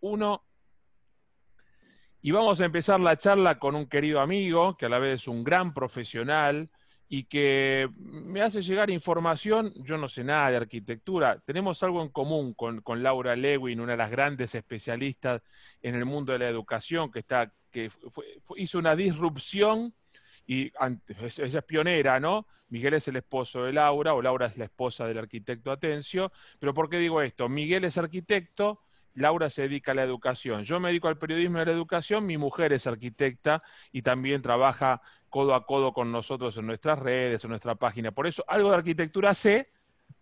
uno. Y vamos a empezar la charla con un querido amigo, que a la vez es un gran profesional y que me hace llegar información, yo no sé nada de arquitectura, tenemos algo en común con, Laura Lewin, una de las grandes especialistas en el mundo de la educación, que, está, que hizo una disrupción y ella es pionera, ¿no? Miguel es el esposo de Laura, o Laura es la esposa del arquitecto Atencio. Pero ¿por qué digo esto? Miguel es arquitecto, Laura se dedica a la educación. Yo me dedico al periodismo y a la educación, mi mujer es arquitecta y también trabaja codo a codo con nosotros en nuestras redes, en nuestra página. Por eso algo de arquitectura sé,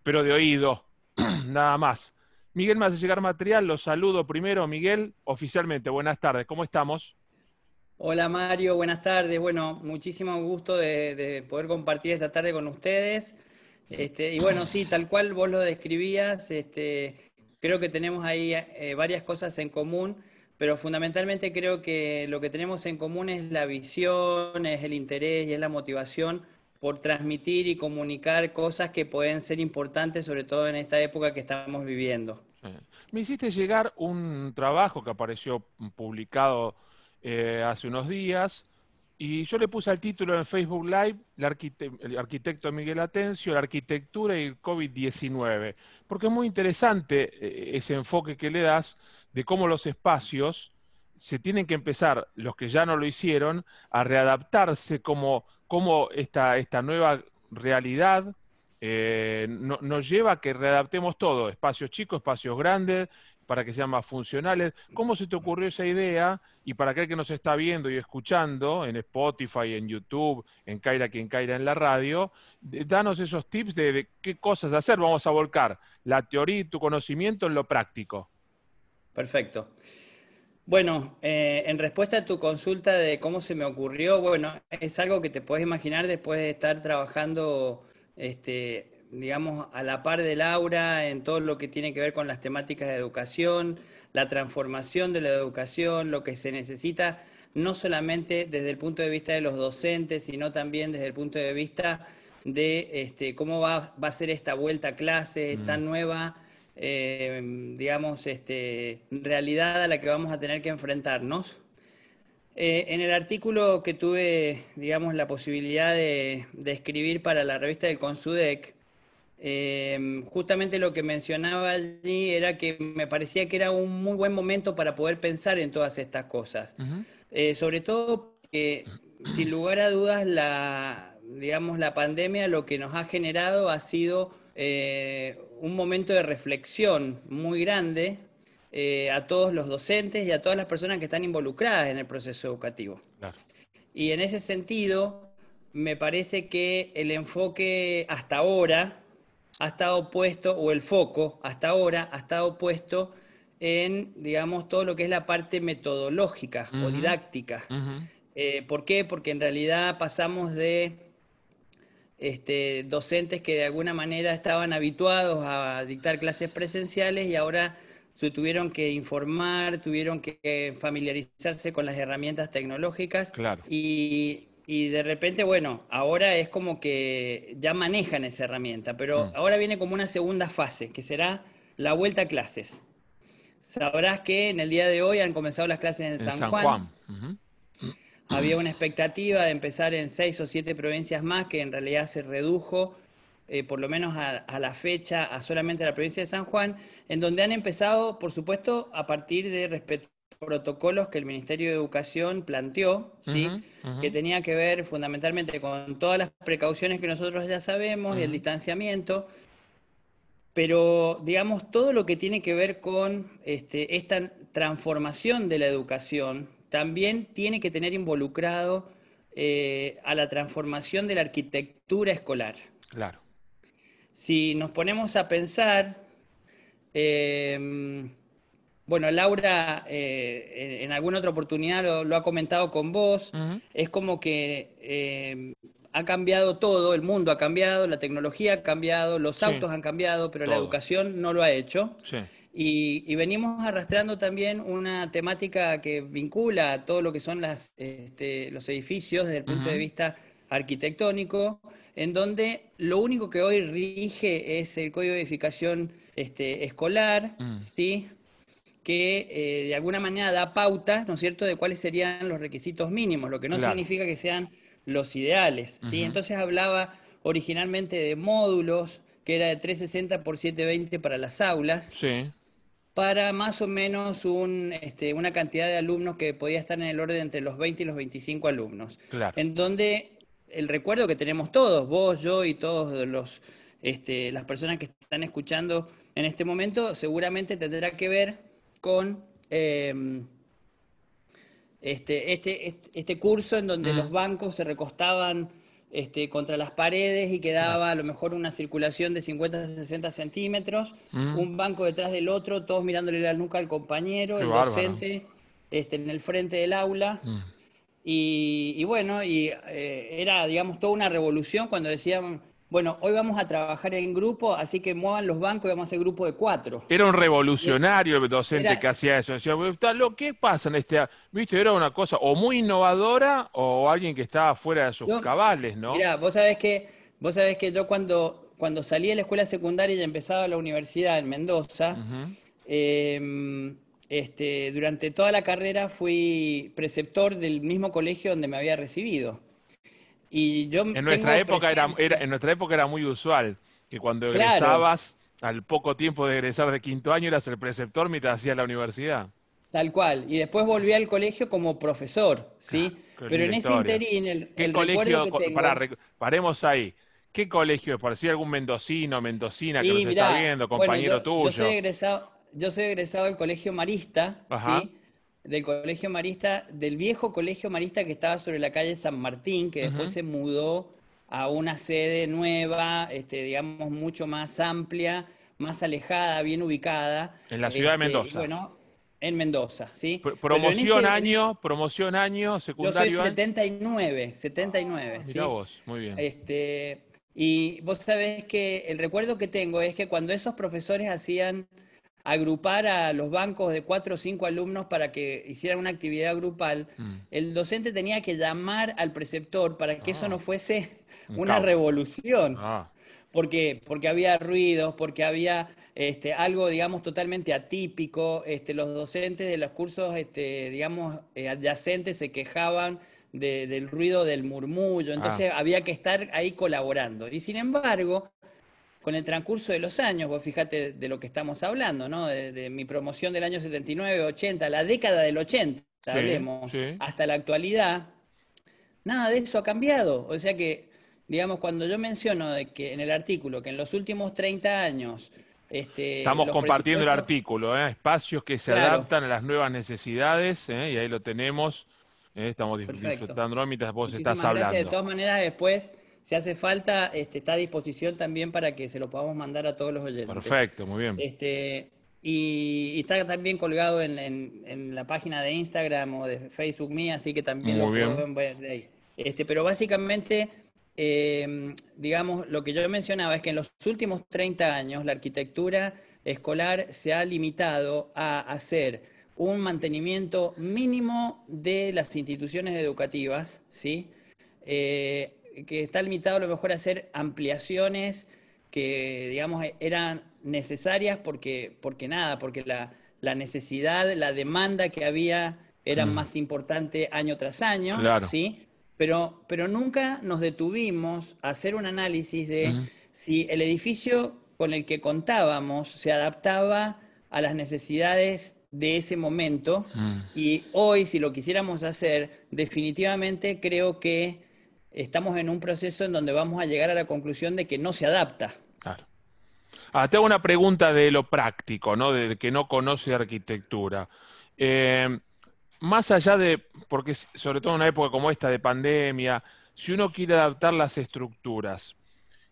pero de oído, nada más. Miguel me hace llegar material, los saludo primero. Miguel, oficialmente, buenas tardes, ¿cómo estamos? Hola Mario, buenas tardes. Bueno, muchísimo gusto de, poder compartir esta tarde con ustedes. Este, y bueno, sí, tal cual vos lo describías, este, creo que tenemos ahí eh, varias cosas en común, pero fundamentalmente creo que lo que tenemos en común es la visión, es el interés y es la motivación por transmitir y comunicar cosas que pueden ser importantes, sobre todo en esta época que estamos viviendo. Me hiciste llegar un trabajo que apareció publicado eh, hace unos días. Y yo le puse al título en Facebook Live el, arquitecto Miguel Atencio, la arquitectura y el COVID-19, porque es muy interesante eh, ese enfoque que le das de cómo los espacios se tienen que empezar, los que ya no lo hicieron, a readaptarse como, como esta, esta nueva realidad eh, nos lleva a que readaptemos todo, espacios chicos, espacios grandes, para que sean más funcionales. ¿Cómo se te ocurrió esa idea? Y para aquel que nos está viendo y escuchando en Spotify, en YouTube, en Caira quien Caira en la radio, danos esos tips de, qué cosas hacer. Vamos a volcar la teoría y tu conocimiento en lo práctico. Perfecto. Bueno, eh, en respuesta a tu consulta de cómo se me ocurrió, bueno, es algo que te puedes imaginar después de estar trabajando este, digamos, a la par de Laura en todo lo que tiene que ver con las temáticas de educación, la transformación de la educación, lo que se necesita, no solamente desde el punto de vista de los docentes, sino también desde el punto de vista de este, cómo va, a ser esta vuelta a clase, esta mm. nueva, eh, digamos, este, realidad a la que vamos a tener que enfrentarnos. Eh, en el artículo que tuve, digamos, la posibilidad de, de escribir para la revista del Consudec, Em, justamente lo que mencionaba allí era que me parecía que era un muy buen momento para poder pensar en todas estas cosas. Eh, sobre todo que, sin lugar a dudas, la, digamos, la pandemia lo que nos ha generado ha sido eh, un momento de reflexión muy grande eh, a todos los docentes y a todas las personas que están involucradas en el proceso educativo. Y en ese sentido, me parece que el enfoque hasta ahora, ha estado puesto, o el foco hasta ahora ha estado puesto en, digamos, todo lo que es la parte metodológica o didáctica. Eh, ¿Por qué? Porque en realidad pasamos de este, docentes que de alguna manera estaban habituados a dictar clases presenciales y ahora se tuvieron que informar, tuvieron que familiarizarse con las herramientas tecnológicas claro. y y de repente, bueno, ahora es como que ya manejan esa herramienta, pero mm. ahora viene como una segunda fase, que será la vuelta a clases. Sabrás que en el día de hoy han comenzado las clases en, San, Juan. Había una expectativa de empezar en seis o siete provincias más, que en realidad se redujo, eh, por lo menos a, a, la fecha, a solamente la provincia de San Juan, en donde han empezado, por supuesto, a partir de respetar protocolos que el Ministerio de Educación planteó, ¿sí? que tenía que ver fundamentalmente con todas las precauciones que nosotros ya sabemos y el distanciamiento, pero digamos todo lo que tiene que ver con este, esta transformación de la educación también tiene que tener involucrado eh, a la transformación de la arquitectura escolar. Claro. Si nos ponemos a pensar, eh, bueno, Laura eh, en, alguna otra oportunidad lo, ha comentado con vos, es como que eh, ha cambiado todo, el mundo ha cambiado, la tecnología ha cambiado, los autos han cambiado, pero la educación no lo ha hecho. Y, venimos arrastrando también una temática que vincula a todo lo que son las, este, los edificios desde el punto de vista arquitectónico, en donde lo único que hoy rige es el código de edificación este, escolar, mm. ¿sí? Que eh, de alguna manera da pautas, ¿no es cierto?, de cuáles serían los requisitos mínimos, lo que no significa que sean los ideales, ¿sí? Entonces hablaba originalmente de módulos, que era de 360 por 720 para las aulas, para más o menos un, este, una cantidad de alumnos que podía estar en el orden entre los 20 y los 25 alumnos. En donde el recuerdo que tenemos todos, vos, yo y todos los, este, las personas que están escuchando en este momento, seguramente tendrá que ver con em, este, este, este, curso en donde los bancos se recostaban este, contra las paredes y quedaba a lo mejor una circulación de 50 a 60 centímetros, un banco detrás del otro, todos mirándole la nuca al compañero, el docente este, en el frente del aula. Mm. Y, bueno, y eh, era, digamos, toda una revolución cuando decían, bueno, hoy vamos a trabajar en grupo, así que muevan los bancos y vamos a hacer grupo de cuatro. Era un revolucionario el docente que hacía eso. Decía, lo ¿qué pasa en este...? Viste, era una cosa o muy innovadora o alguien que estaba fuera de sus cabales, ¿no? Mira, vos sabés que, vos sabés que yo cuando, cuando salí de la escuela secundaria y empezaba la universidad en Mendoza, este, durante toda la carrera fui preceptor del mismo colegio donde me había recibido. Y yo en, nuestra época era, en nuestra época era muy usual que cuando egresabas, al poco tiempo de egresar de quinto año, eras el preceptor mientras hacías la universidad. Tal cual. Y después volví al colegio como profesor, ¿sí? Pero en ese interín, el, ¿Qué colegio, paremos ahí. ¿Qué colegio? Por si algún mendocino, mendocina que nos está viendo, compañero tuyo. Yo soy egresado, yo soy egresado del Colegio Marista, ¿sí? Del Colegio Marista, del viejo Colegio Marista que estaba sobre la calle San Martín, que después se mudó a una sede nueva, este, digamos, mucho más amplia, más alejada, bien ubicada. En la ciudad de este, Mendoza. Bueno, en Mendoza, ¿sí? promoción año, promoción año, secundario. Yo soy 79, 79. mira vos, muy bien. Este, y vos sabés que el recuerdo que tengo es que cuando esos profesores hacían agrupar a los bancos de cuatro o cinco alumnos para que hicieran una actividad grupal, mm. el docente tenía que llamar al preceptor para que eso ah. no fuese una revolución. Ah. Porque, porque había ruidos, porque había este, algo, digamos, totalmente atípico. Este, los docentes de los cursos, este, digamos, eh, adyacentes se quejaban del ruido del murmullo. Entonces ah. había que estar ahí colaborando. Y sin embargo, con el transcurso de los años, vos fíjate de lo que estamos hablando, ¿no? De, mi promoción del año 79, 80, la década del 80, hablemos, hasta la actualidad, nada de eso ha cambiado. O sea que, digamos, cuando yo menciono de que en el artículo que en los últimos 30 años este, Estamos compartiendo el artículo, ¿eh? espacios que se adaptan a las nuevas necesidades, ¿eh? y ahí lo tenemos. ¿eh? Estamos disfrutando mientras vos estás hablando. De todas maneras, después si hace falta, este, está a disposición también para que se lo podamos mandar a todos los oyentes. Perfecto, muy bien. Este, y, está también colgado en, la página de Instagram o de Facebook mía, así que también lo pueden ver de ahí. Este, pero básicamente, em, digamos, lo que yo mencionaba es que en los últimos 30 años la arquitectura escolar se ha limitado a hacer un mantenimiento mínimo de las instituciones educativas, ¿sí? Eh, que está limitado a lo mejor a hacer ampliaciones que, digamos, eran necesarias porque, porque nada, porque la, necesidad, la demanda que había era mm. más importante año tras año, ¿sí? Pero, pero nunca nos detuvimos a hacer un análisis de mm. si el edificio con el que contábamos se adaptaba a las necesidades de ese momento mm. y hoy si lo quisiéramos hacer, definitivamente creo que estamos en un proceso en donde vamos a llegar a la conclusión de que no se adapta. Claro. Ah, te hago una pregunta de lo práctico, ¿no? De que no conoce arquitectura. Eh, más allá de, porque sobre todo en una época como esta de pandemia, si uno quiere adaptar las estructuras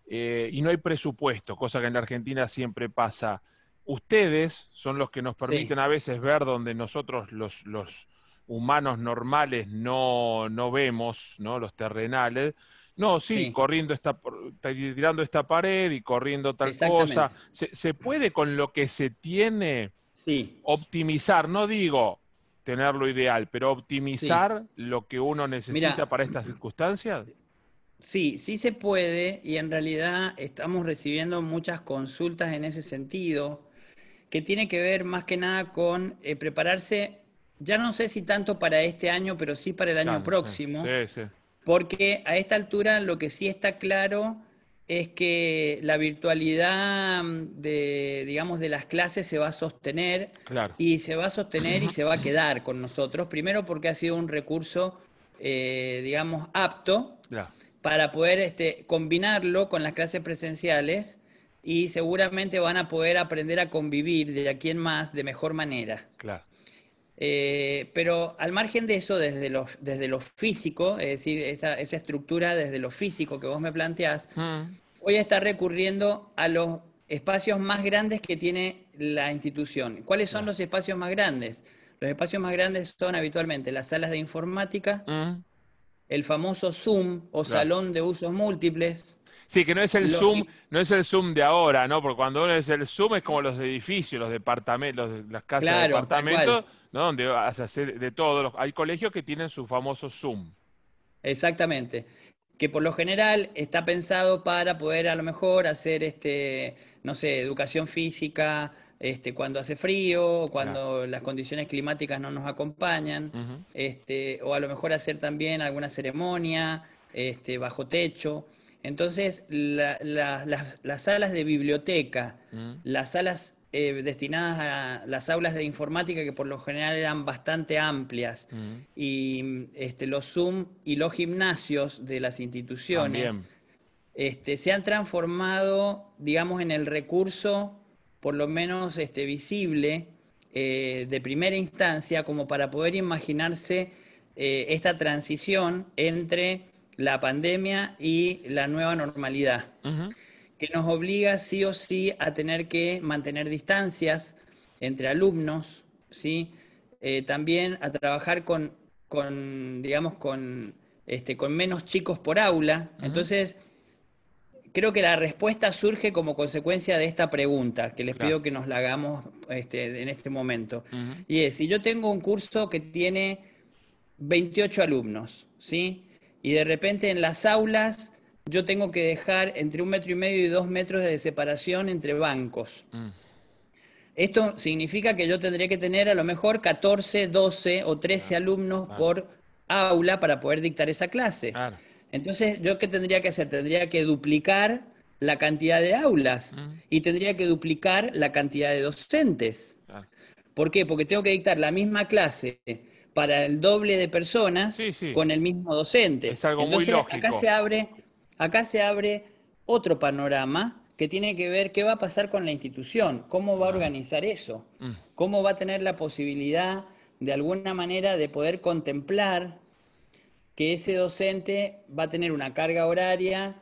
eh, y no hay presupuesto, cosa que en la Argentina siempre pasa, ustedes son los que nos permiten a veces ver donde nosotros los, los humanos normales no, no vemos, ¿no? Los terrenales. No, sí, corriendo esta, tirando esta pared y corriendo tal cosa. Se, puede con lo que se tiene sí. optimizar, no digo tener lo ideal, pero optimizar lo que uno necesita para estas circunstancias. Sí, sí se puede y en realidad estamos recibiendo muchas consultas en ese sentido que tiene que ver más que nada con eh, prepararse, ya no sé si tanto para este año, pero sí para el año próximo. Porque a esta altura lo que sí está claro es que la virtualidad mm, de, digamos, de las clases se va a sostener y se va a sostener y se va a quedar con nosotros. Primero porque ha sido un recurso, eh, digamos, apto para poder este, combinarlo con las clases presenciales y seguramente van a poder aprender a convivir de aquí en más de mejor manera. Claro. Eh, pero al margen de eso, desde lo, desde lo físico, es decir, esa, estructura desde lo físico que vos me planteás, mm. voy a estar recurriendo a los espacios más grandes que tiene la institución. ¿Cuáles son los espacios más grandes? Los espacios más grandes son habitualmente las salas de informática, mm. el famoso Zoom o salón de usos múltiples, Sí, que no es el Zoom, no es el Zoom de ahora, ¿no? Porque cuando uno es el Zoom es como los edificios, los departamentos, las casas de departamentos, ¿no? Donde hace de todo. Hay colegios que tienen su famoso Zoom. Exactamente. Que por lo general está pensado para poder a lo mejor hacer este, no sé, educación física, este, cuando hace frío, cuando las condiciones climáticas no nos acompañan, este, o a lo mejor hacer también alguna ceremonia este, bajo techo. Entonces, las salas de biblioteca, mm. las salas eh, destinadas a las aulas de informática, que por lo general eran bastante amplias, mm. y este, los Zoom y los gimnasios de las instituciones, este, se han transformado, digamos, en el recurso, por lo menos este, visible, eh, de primera instancia, como para poder imaginarse eh, esta transición entre la pandemia y la nueva normalidad, que nos obliga sí o sí a tener que mantener distancias entre alumnos, ¿sí? Eh, también a trabajar con, digamos, con, este, con menos chicos por aula. Entonces, creo que la respuesta surge como consecuencia de esta pregunta, que les pido que nos la hagamos este, en este momento. Y es, si yo tengo un curso que tiene 28 alumnos, ¿sí? Y de repente en las aulas yo tengo que dejar entre un metro y medio y dos metros de separación entre bancos. Mm. Esto significa que yo tendría que tener a lo mejor 14, 12 o 13 alumnos por aula para poder dictar esa clase. Entonces, ¿yo qué tendría que hacer? Tendría que duplicar la cantidad de aulas mm. y tendría que duplicar la cantidad de docentes. ¿Por qué? Porque tengo que dictar la misma clase para el doble de personas con el mismo docente. Es algo muy lógico. Acá se abre, acá se abre otro panorama que tiene que ver qué va a pasar con la institución, cómo va a organizar eso, mm. cómo va a tener la posibilidad de alguna manera de poder contemplar que ese docente va a tener una carga horaria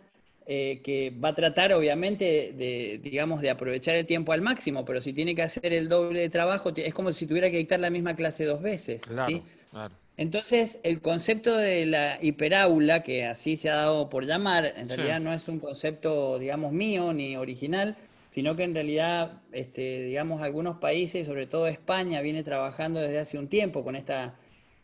eh, que va a tratar obviamente de, digamos, de aprovechar el tiempo al máximo, pero si tiene que hacer el doble de trabajo, es como si tuviera que dictar la misma clase dos veces. Entonces, el concepto de la hiperaula, que así se ha dado por llamar, en realidad no es un concepto, digamos, mío ni original, sino que en realidad, este, digamos, algunos países, sobre todo España, viene trabajando desde hace un tiempo con esta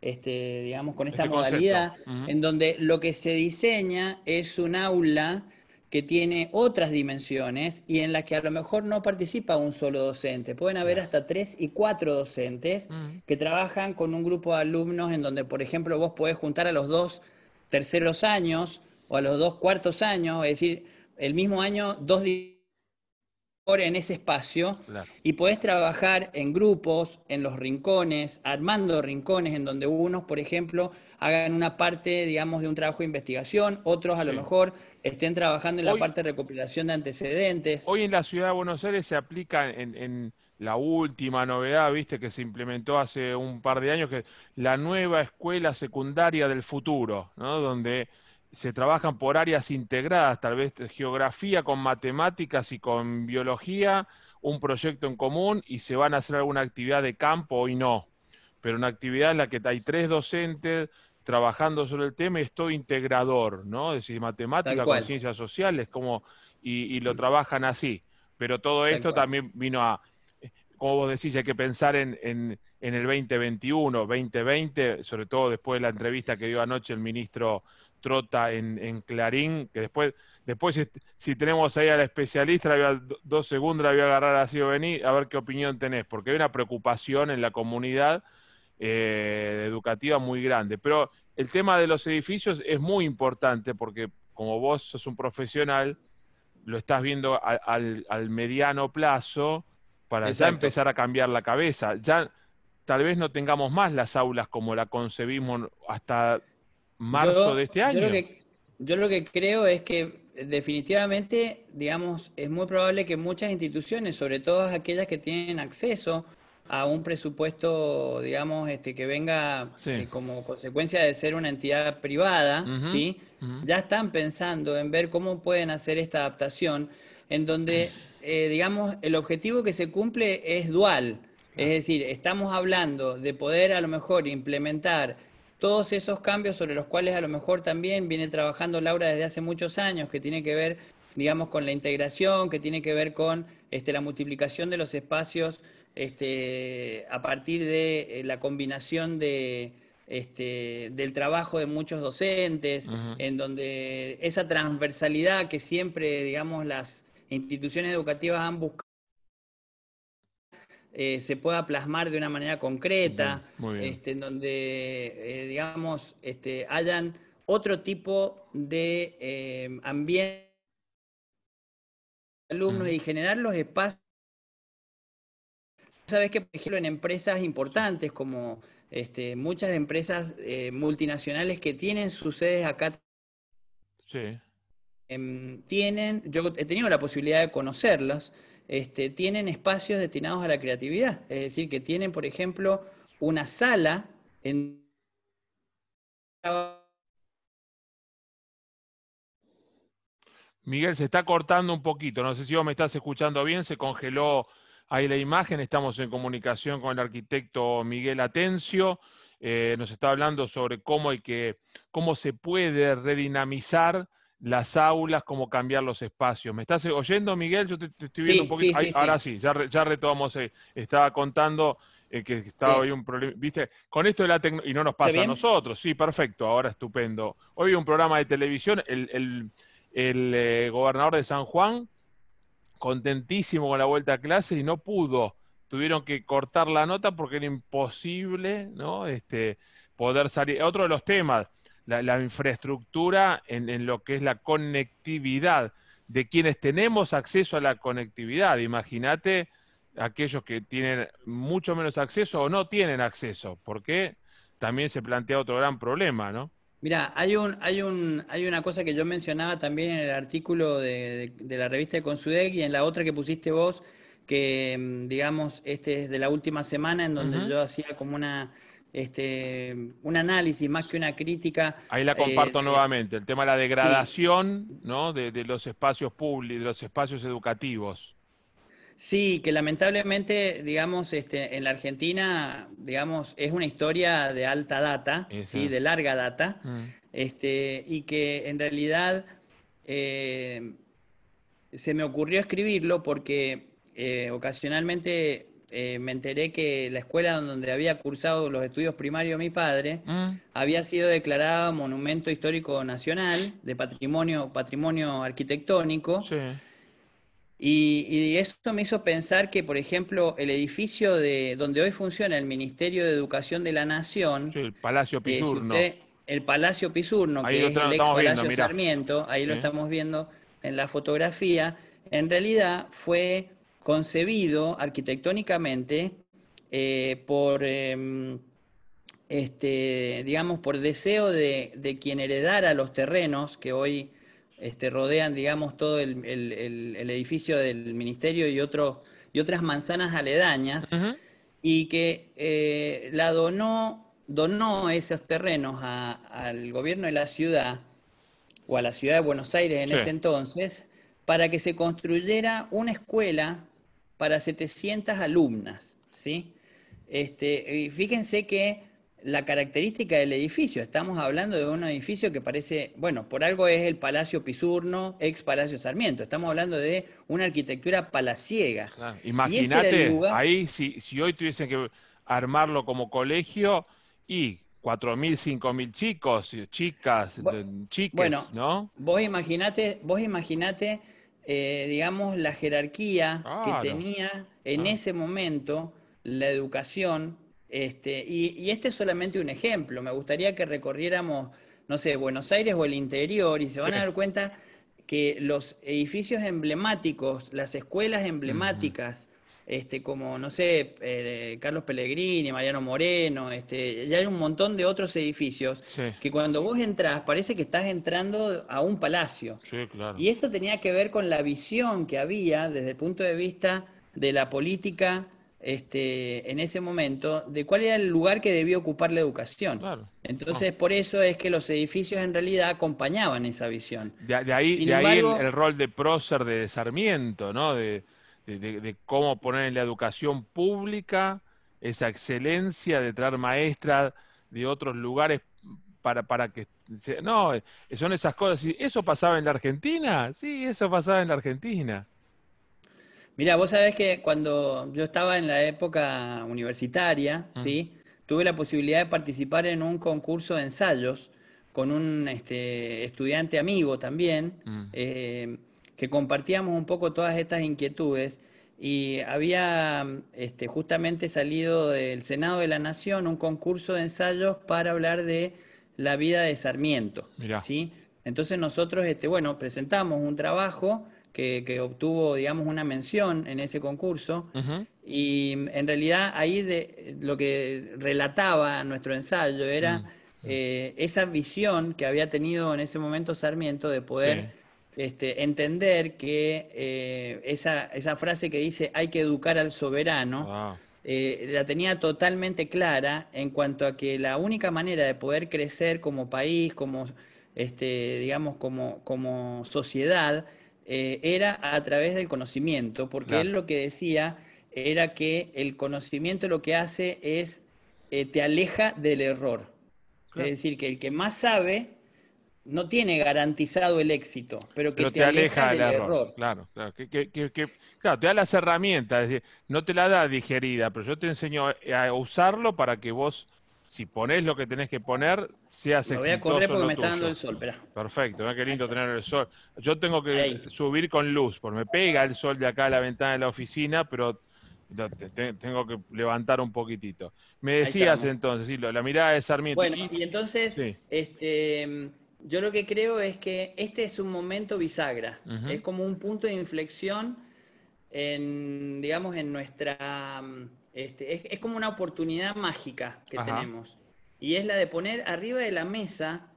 este, digamos, con esta este modalidad, en donde lo que se diseña es un aula que tiene otras dimensiones y en la que a lo mejor no participa un solo docente. Pueden haber hasta tres y cuatro docentes que trabajan con un grupo de alumnos en donde, por ejemplo, vos podés juntar a los dos terceros años o a los dos cuartos años, es decir, el mismo año, dos en ese espacio y podés trabajar en grupos, en los rincones, armando rincones en donde unos, por ejemplo, hagan una parte, digamos, de un trabajo de investigación, otros a lo mejor estén trabajando en la parte de recopilación de antecedentes. Hoy en la ciudad de Buenos Aires se aplica en, la última novedad, viste, que se implementó hace un par de años, que la nueva escuela secundaria del futuro, ¿no? Donde se trabajan por áreas integradas, tal vez geografía con matemáticas y con biología, un proyecto en común y se van a hacer alguna actividad de campo y no. Pero una actividad en la que hay tres docentes trabajando sobre el tema y es todo integrador, ¿no? Es decir, matemática con ciencias sociales, como, y, lo trabajan así. Pero todo esto también vino a, como vos decís, hay que pensar en, en, en el 2021, 2020, sobre todo después de la entrevista que dio anoche el ministro Trota en, Clarín, que después Después, si, tenemos ahí al especialista, la dos segundos, la voy a agarrar así o venir, a ver qué opinión tenés, porque hay una preocupación en la comunidad eh, educativa muy grande. Pero el tema de los edificios es muy importante porque como vos sos un profesional, lo estás viendo al, mediano plazo para ya empezar a cambiar la cabeza. Ya tal vez no tengamos más las aulas como la concebimos hasta marzo de este año. yo lo que creo es que definitivamente, digamos, es muy probable que muchas instituciones, sobre todo aquellas que tienen acceso a un presupuesto, digamos, este, que venga eh, como consecuencia de ser una entidad privada, ¿sí? Ya están pensando en ver cómo pueden hacer esta adaptación, en donde, eh, digamos, el objetivo que se cumple es dual. Es decir, estamos hablando de poder a lo mejor implementar todos esos cambios sobre los cuales a lo mejor también viene trabajando Laura desde hace muchos años, que tiene que ver, digamos, con la integración, que tiene que ver con este, la multiplicación de los espacios este, a partir de eh, la combinación de, este, del trabajo de muchos docentes, en donde esa transversalidad que siempre, digamos, las instituciones educativas han buscado eh, se pueda plasmar de una manera concreta, este, en donde, eh, digamos, este, hayan otro tipo de eh, ambiente alumnos y generar los espacios. Sabes que, por ejemplo, en empresas importantes como este, muchas empresas multinacionales que tienen sus sedes acá, em, tienen, yo he tenido la posibilidad de conocerlas, este, tienen espacios destinados a la creatividad. Es decir, que tienen, por ejemplo, una sala en... Miguel, se está cortando un poquito. No sé si vos me estás escuchando bien. Se congeló ahí la imagen. Estamos en comunicación con el arquitecto Miguel Atencio. Eh, nos está hablando sobre cómo, hay que, cómo se puede redinamizar las aulas, cómo cambiar los espacios. ¿Me estás oyendo, Miguel? Yo te, estoy viendo un poquito. ahora sí, ya, ya retomamos. Eh, estaba contando eh, que estaba hoy un problema. ¿Viste? Con esto de la tecnología. Y no nos pasa a nosotros. Sí, perfecto. Ahora estupendo. Hoy un programa de televisión. El, eh, gobernador de San Juan, contentísimo con la vuelta a clase y no pudo. Tuvieron que cortar la nota porque era imposible, ¿no? Este, poder salir. Otro de los temas la, infraestructura en, lo que es la conectividad de quienes tenemos acceso a la conectividad. Imagínate aquellos que tienen mucho menos acceso o no tienen acceso, porque también se plantea otro gran problema, ¿no? Mira, hay un, hay un, hay una cosa que yo mencionaba también en el artículo de, la revista de Consudec y en la otra que pusiste vos, que mm, digamos, este es de la última semana en donde yo hacía como una este, un análisis más que una crítica. Ahí la comparto eh, nuevamente, el tema de la degradación ¿no? de, los espacios públicos, de los espacios educativos. Sí, que lamentablemente, digamos, este, en la Argentina, digamos, es una historia de alta data, ¿sí? de larga data, mm. este, y que en realidad eh, se me ocurrió escribirlo porque eh, ocasionalmente eh, me enteré que la escuela donde había cursado los estudios primarios mi padre mm. había sido declarada Monumento Histórico Nacional de Patrimonio, patrimonio Arquitectónico. Y, eso me hizo pensar que, por ejemplo, el edificio de donde hoy funciona el Ministerio de Educación de la Nación, el Palacio Pisurno, el Palacio Pisurno, que es el ex Palacio Sarmiento, ahí lo estamos viendo en la fotografía, en realidad fue concebido arquitectónicamente eh, por, em, este, digamos, por deseo de, quien heredara los terrenos que hoy este, rodean, digamos, todo el, edificio del ministerio y, y otras manzanas aledañas, y que eh, la donó, donó esos terrenos al gobierno de la ciudad, o a la ciudad de Buenos Aires en ese entonces, para que se construyera una escuela para 700 alumnas, ¿sí? Este, fíjense que la característica del edificio, estamos hablando de un edificio que parece, bueno, por algo es el Palacio Pisurno, ex Palacio Sarmiento, estamos hablando de una arquitectura palaciega. Imagínate, ahí si, si hoy tuviesen que armarlo como colegio y 4.000, 5.000 chicos, chicas, bueno, ¿no? Vos imaginate, vos imaginate, eh, digamos, la jerarquía que tenía en ah. ese momento la educación, este, y, este es solamente un ejemplo. Me gustaría que recorriéramos, no sé, Buenos Aires o el interior, y se van a dar cuenta que los edificios emblemáticos, las escuelas emblemáticas, este, como, no sé, eh, Carlos Pellegrini, Mariano Moreno, este, ya hay un montón de otros edificios que cuando vos entras parece que estás entrando a un palacio. Y esto tenía que ver con la visión que había desde el punto de vista de la política este, en ese momento de cuál era el lugar que debía ocupar la educación. Entonces, por eso es que los edificios en realidad acompañaban esa visión. De, ahí, ahí el, rol de prócer de Sarmiento, ¿no? De, de, cómo poner en la educación pública esa excelencia de traer maestras de otros lugares para, para que... No, son esas cosas. ¿Eso pasaba en la Argentina? Sí, eso pasaba en la Argentina. Mira, vos sabés que cuando yo estaba en la época universitaria. ¿sí? tuve la posibilidad de participar en un concurso de ensayos con un este, estudiante amigo también, mm. eh, que compartíamos un poco todas estas inquietudes y había este, justamente salido del Senado de la Nación un concurso de ensayos para hablar de la vida de Sarmiento. ¿sí? Entonces nosotros, este, bueno, presentamos un trabajo que, obtuvo, digamos, una mención en ese concurso. Y en realidad ahí de, lo que relataba nuestro ensayo era mm. eh, esa visión que había tenido en ese momento Sarmiento de poder este, entender que eh, esa, esa, frase que dice hay que educar al soberano. Eh, la tenía totalmente clara en cuanto a que la única manera de poder crecer como país, como, este, digamos, como, como sociedad, eh, era a través del conocimiento, porque él lo que decía era que el conocimiento lo que hace es te aleja del error. Es decir, que el que más sabe no tiene garantizado el éxito, pero que te, aleja, del error. Claro, claro. claro, te da las herramientas, es decir, no te la da digerida, pero yo te enseño a usarlo para que vos si pones lo que tenés que poner, seas exitoso. voy a correr porque me está dando el sol, espera. Perfecto, qué lindo tener el sol. Yo tengo que subir con luz, porque me pega el sol de acá a la ventana de la oficina, pero tengo que levantar un poquitito. Me decías entonces, sí, la mirada de Sarmiento. Bueno, y, entonces, este, yo lo que creo es que este es un momento bisagra, es como un punto de inflexión en, digamos, en nuestra este, es, como una oportunidad mágica que tenemos. Y es la de poner arriba de la mesa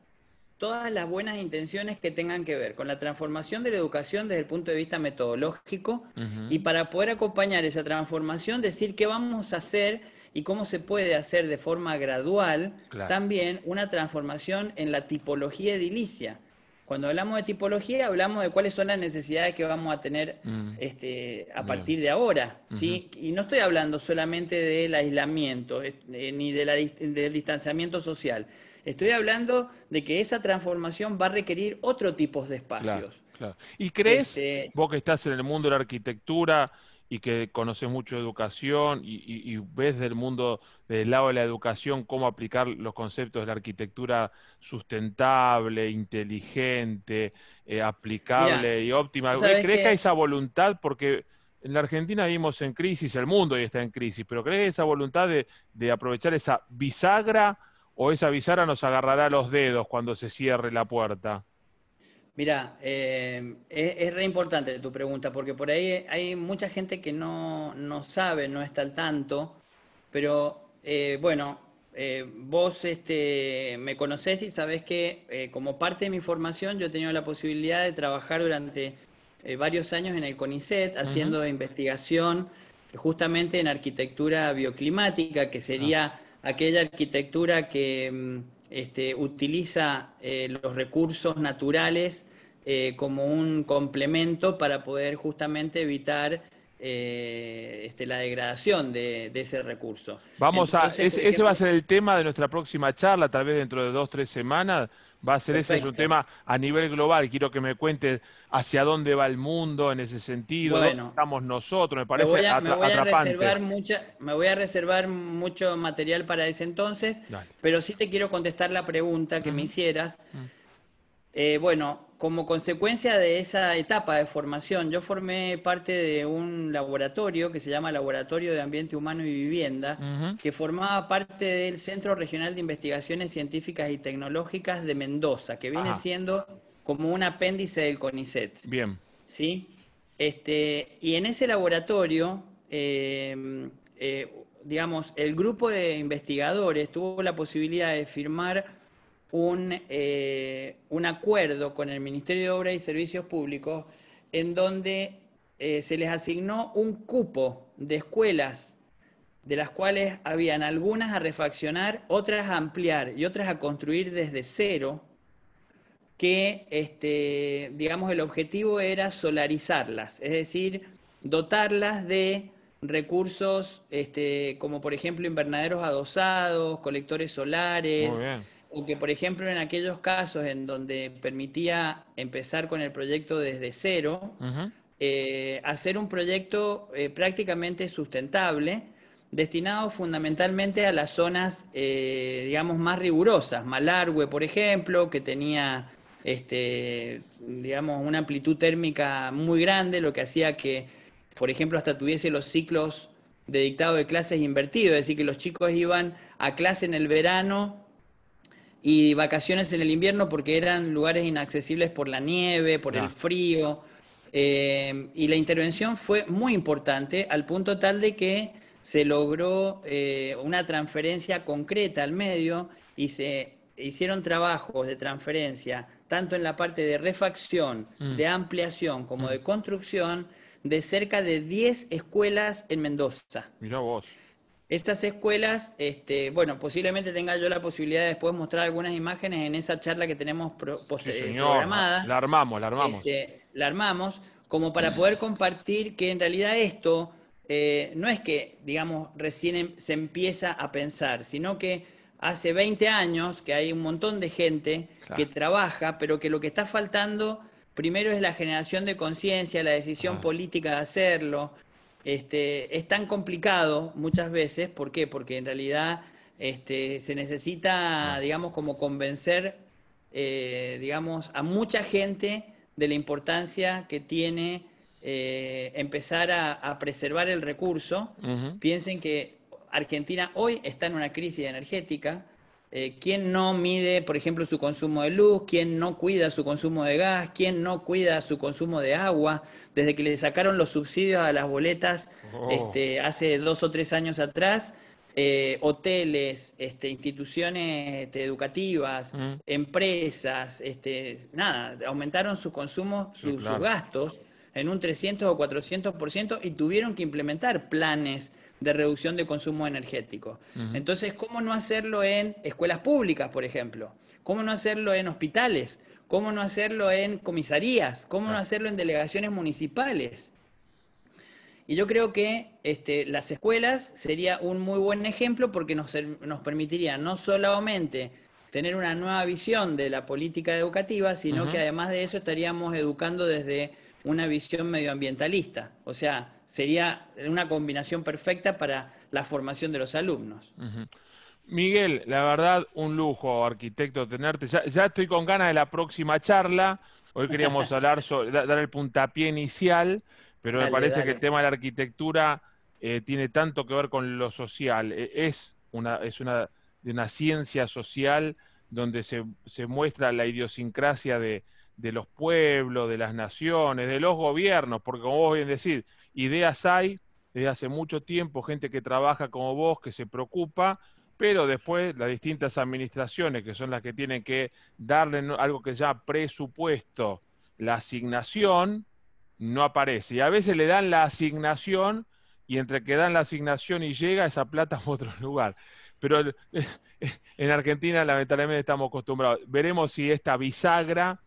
todas las buenas intenciones que tengan que ver con la transformación de la educación desde el punto de vista metodológico y para poder acompañar esa transformación, decir qué vamos a hacer y cómo se puede hacer de forma gradual también una transformación en la tipología edilicia. Cuando hablamos de tipología, hablamos de cuáles son las necesidades que vamos a tener mm. este, a partir de ahora. ¿sí? Y no estoy hablando solamente del aislamiento eh, ni del distanciamiento social. Estoy hablando de que esa transformación va a requerir otro tipo de espacios. ¿Y crees, este, vos que estás en el mundo de la arquitectura, y que conoces mucho de educación y, ves del mundo, del lado de la educación, cómo aplicar los conceptos de la arquitectura sustentable, inteligente, eh, aplicable y óptima. ¿Crees que... hay esa voluntad? Porque en la Argentina vivimos en crisis, el mundo ya está en crisis, pero ¿crees que esa voluntad de, de aprovechar esa bisagra o esa bisagra nos agarrará los dedos cuando se cierre la puerta? Mira, eh, es, re importante tu pregunta, porque por ahí hay mucha gente que no, sabe, no está al tanto, pero eh, bueno, eh, vos este, me conocés y sabés que como parte de mi formación yo he tenido la posibilidad de trabajar durante varios años en el CONICET haciendo investigación justamente en arquitectura bioclimática, que sería ah. aquella arquitectura que mm, este, utiliza eh, los recursos naturales eh, como un complemento para poder justamente evitar eh, este, la degradación de, ese recurso. Vamos a, ese va a ser el tema de nuestra próxima charla, tal vez dentro de dos, tres semanas. Va a ser ese, es un tema a nivel global. Quiero que me cuentes hacia dónde va el mundo en ese sentido, dónde estamos nosotros, me parece me voy a, Reservar mucha, me voy a reservar mucho material para ese entonces, pero sí te quiero contestar la pregunta que me hicieras. Eh, bueno, como consecuencia de esa etapa de formación, yo formé parte de un laboratorio que se llama Laboratorio de Ambiente Humano y Vivienda, que formaba parte del Centro Regional de Investigaciones Científicas y Tecnológicas de Mendoza, que viene siendo como un apéndice del CONICET. Bien. ¿Sí? Este, y en ese laboratorio, eh, eh, digamos, el grupo de investigadores tuvo la posibilidad de firmar un, eh, un acuerdo con el Ministerio de Obras y Servicios Públicos en donde eh, se les asignó un cupo de escuelas de las cuales habían algunas a refaccionar, otras a ampliar y otras a construir desde cero, que, este, digamos, el objetivo era solarizarlas, es decir, dotarlas de recursos este, como, por ejemplo, invernaderos adosados, colectores solares, o que, por ejemplo, en aquellos casos en donde permitía empezar con el proyecto desde cero, eh, hacer un proyecto eh, prácticamente sustentable, destinado fundamentalmente a las zonas, eh, digamos, más rigurosas. Malargüe, por ejemplo, que tenía, este, digamos, una amplitud térmica muy grande, lo que hacía que, por ejemplo, hasta tuviese los ciclos de dictado de clases invertidos, es decir, que los chicos iban a clase en el verano y vacaciones en el invierno porque eran lugares inaccesibles por la nieve, por el frío. Eh, y la intervención fue muy importante al punto tal de que se logró eh, una transferencia concreta al medio y se hicieron trabajos de transferencia tanto en la parte de refacción, mm. de ampliación como de mm. construcción de cerca de 10 escuelas en Mendoza. Mira vos. Estas escuelas, este, bueno, posiblemente tenga yo la posibilidad de después mostrar algunas imágenes en esa charla que tenemos programada. La armamos, la armamos. Este, la armamos como para poder compartir que en realidad esto eh, no es que, digamos, recién em, se empieza a pensar, sino que hace 20 años que hay un montón de gente que trabaja, pero que lo que está faltando primero es la generación de conciencia, la decisión política de hacerlo, este, es tan complicado muchas veces, ¿por qué? Porque en realidad este, se necesita, digamos, como convencer, eh, digamos, a mucha gente de la importancia que tiene eh, empezar a, preservar el recurso. Piensen que Argentina hoy está en una crisis energética, eh, ¿Quién no mide, por ejemplo, su consumo de luz? ¿Quién no cuida su consumo de gas? ¿Quién no cuida su consumo de agua? Desde que le sacaron los subsidios a las boletas oh. este, hace dos o tres años atrás, eh, hoteles, este, instituciones este, educativas, mm. empresas, este, nada, aumentaron su consumo, sus gastos en un 300 o 400% y tuvieron que implementar planes de reducción de consumo energético. Entonces, ¿cómo no hacerlo en escuelas públicas, por ejemplo? ¿Cómo no hacerlo en hospitales? ¿Cómo no hacerlo en comisarías? ¿Cómo no hacerlo en delegaciones municipales? Y yo creo que este, las escuelas sería un muy buen ejemplo porque nos, nos permitiría no solamente tener una nueva visión de la política educativa, sino que además de eso estaríamos educando desde una visión medioambientalista. O sea, sería una combinación perfecta para la formación de los alumnos. Miguel, la verdad, un lujo, arquitecto, tenerte. Ya, estoy con ganas de la próxima charla. Hoy queríamos hablar sobre, dar el puntapié inicial, pero me parece que el tema de la arquitectura eh, tiene tanto que ver con lo social. E, es una, es una, de una ciencia social donde se, se muestra la idiosincrasia de, de los pueblos, de las naciones, de los gobiernos, porque como vos bien decís, ideas hay desde hace mucho tiempo, gente que trabaja como vos, que se preocupa, pero después las distintas administraciones, que son las que tienen que darle algo que ya presupuesto, la asignación, no aparece. Y a veces le dan la asignación y entre que dan la asignación y llega, esa plata a otro lugar. Pero en Argentina lamentablemente estamos acostumbrados. Veremos si esta bisagra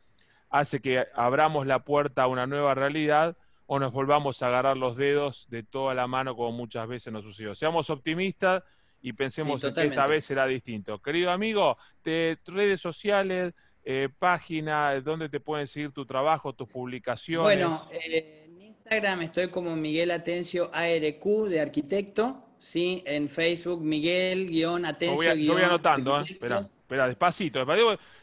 hace que abramos la puerta a una nueva realidad o nos volvamos a agarrar los dedos de toda la mano como muchas veces nos sucedió. Seamos optimistas y pensemos que esta vez será distinto. Querido amigo, de redes sociales, eh, página, donde te pueden seguir tu trabajo, tus publicaciones. Bueno, eh, en Instagram estoy como Miguel Atencio ARQ de arquitecto, sí, en Facebook Miguel-Atencio. Yo voy, anotando, ¿eh? espera, espera, despacito.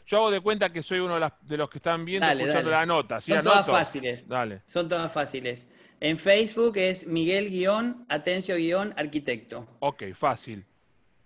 Yo hago de cuenta que soy uno de, los que están viendo escuchando la nota. Son todas fáciles. Dale. Son todas fáciles. En Facebook es Miguel-Atencio-Arquitecto. Ok, fácil.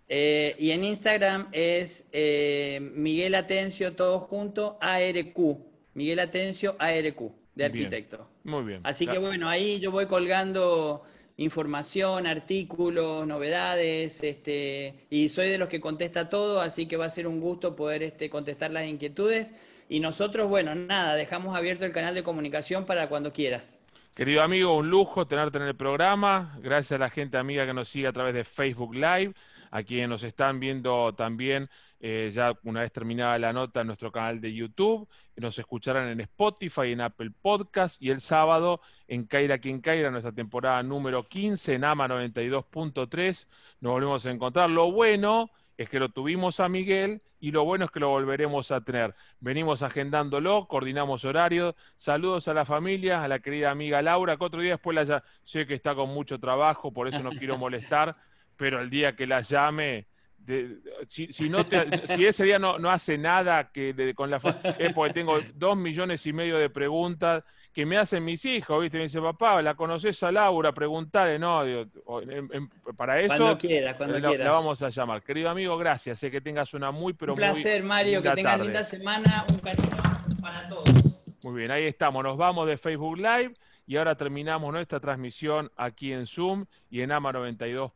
Eh, y en Instagram es eh, Miguel Atencio, todo junto, ARQ. Miguel Atencio, ARQ, de arquitecto. muy bien. Así que bueno, ahí yo voy colgando información, artículos, novedades, este, y soy de los que contesta todo, así que va a ser un gusto poder este, contestar las inquietudes. Y nosotros, bueno, nada, dejamos abierto el canal de comunicación para cuando quieras. Querido amigo, un lujo tenerte en el programa. Gracias a la gente amiga que nos sigue a través de Facebook Live a quienes nos están viendo también eh, ya una vez terminada la nota en nuestro canal de YouTube, nos escucharán en Spotify, en Apple Podcast y el sábado en Caira Quien Caira, nuestra temporada número 15 en AMA 92.3. Nos volvemos a encontrar. Lo bueno es que lo tuvimos a Miguel y lo bueno es que lo volveremos a tener. Venimos agendándolo, coordinamos horarios. Saludos a la familia, a la querida amiga Laura, que otro día después la ya sé que está con mucho trabajo, por eso no quiero molestar pero el día que la llame, si, no si ese día no, no hace nada que con la es porque tengo dos millones y medio de preguntas que me hacen mis hijos, ¿viste? Me dice, papá, ¿la conoces a Laura? Preguntale, no, para eso cuando quiera, cuando la, la, vamos a llamar. Querido amigo, gracias, sé que tengas una muy, pero un placer, Mario, que tengas linda semana, un cariño para todos. Muy bien, ahí estamos, nos vamos de Facebook Live y ahora terminamos nuestra transmisión aquí en Zoom y en AMA 92.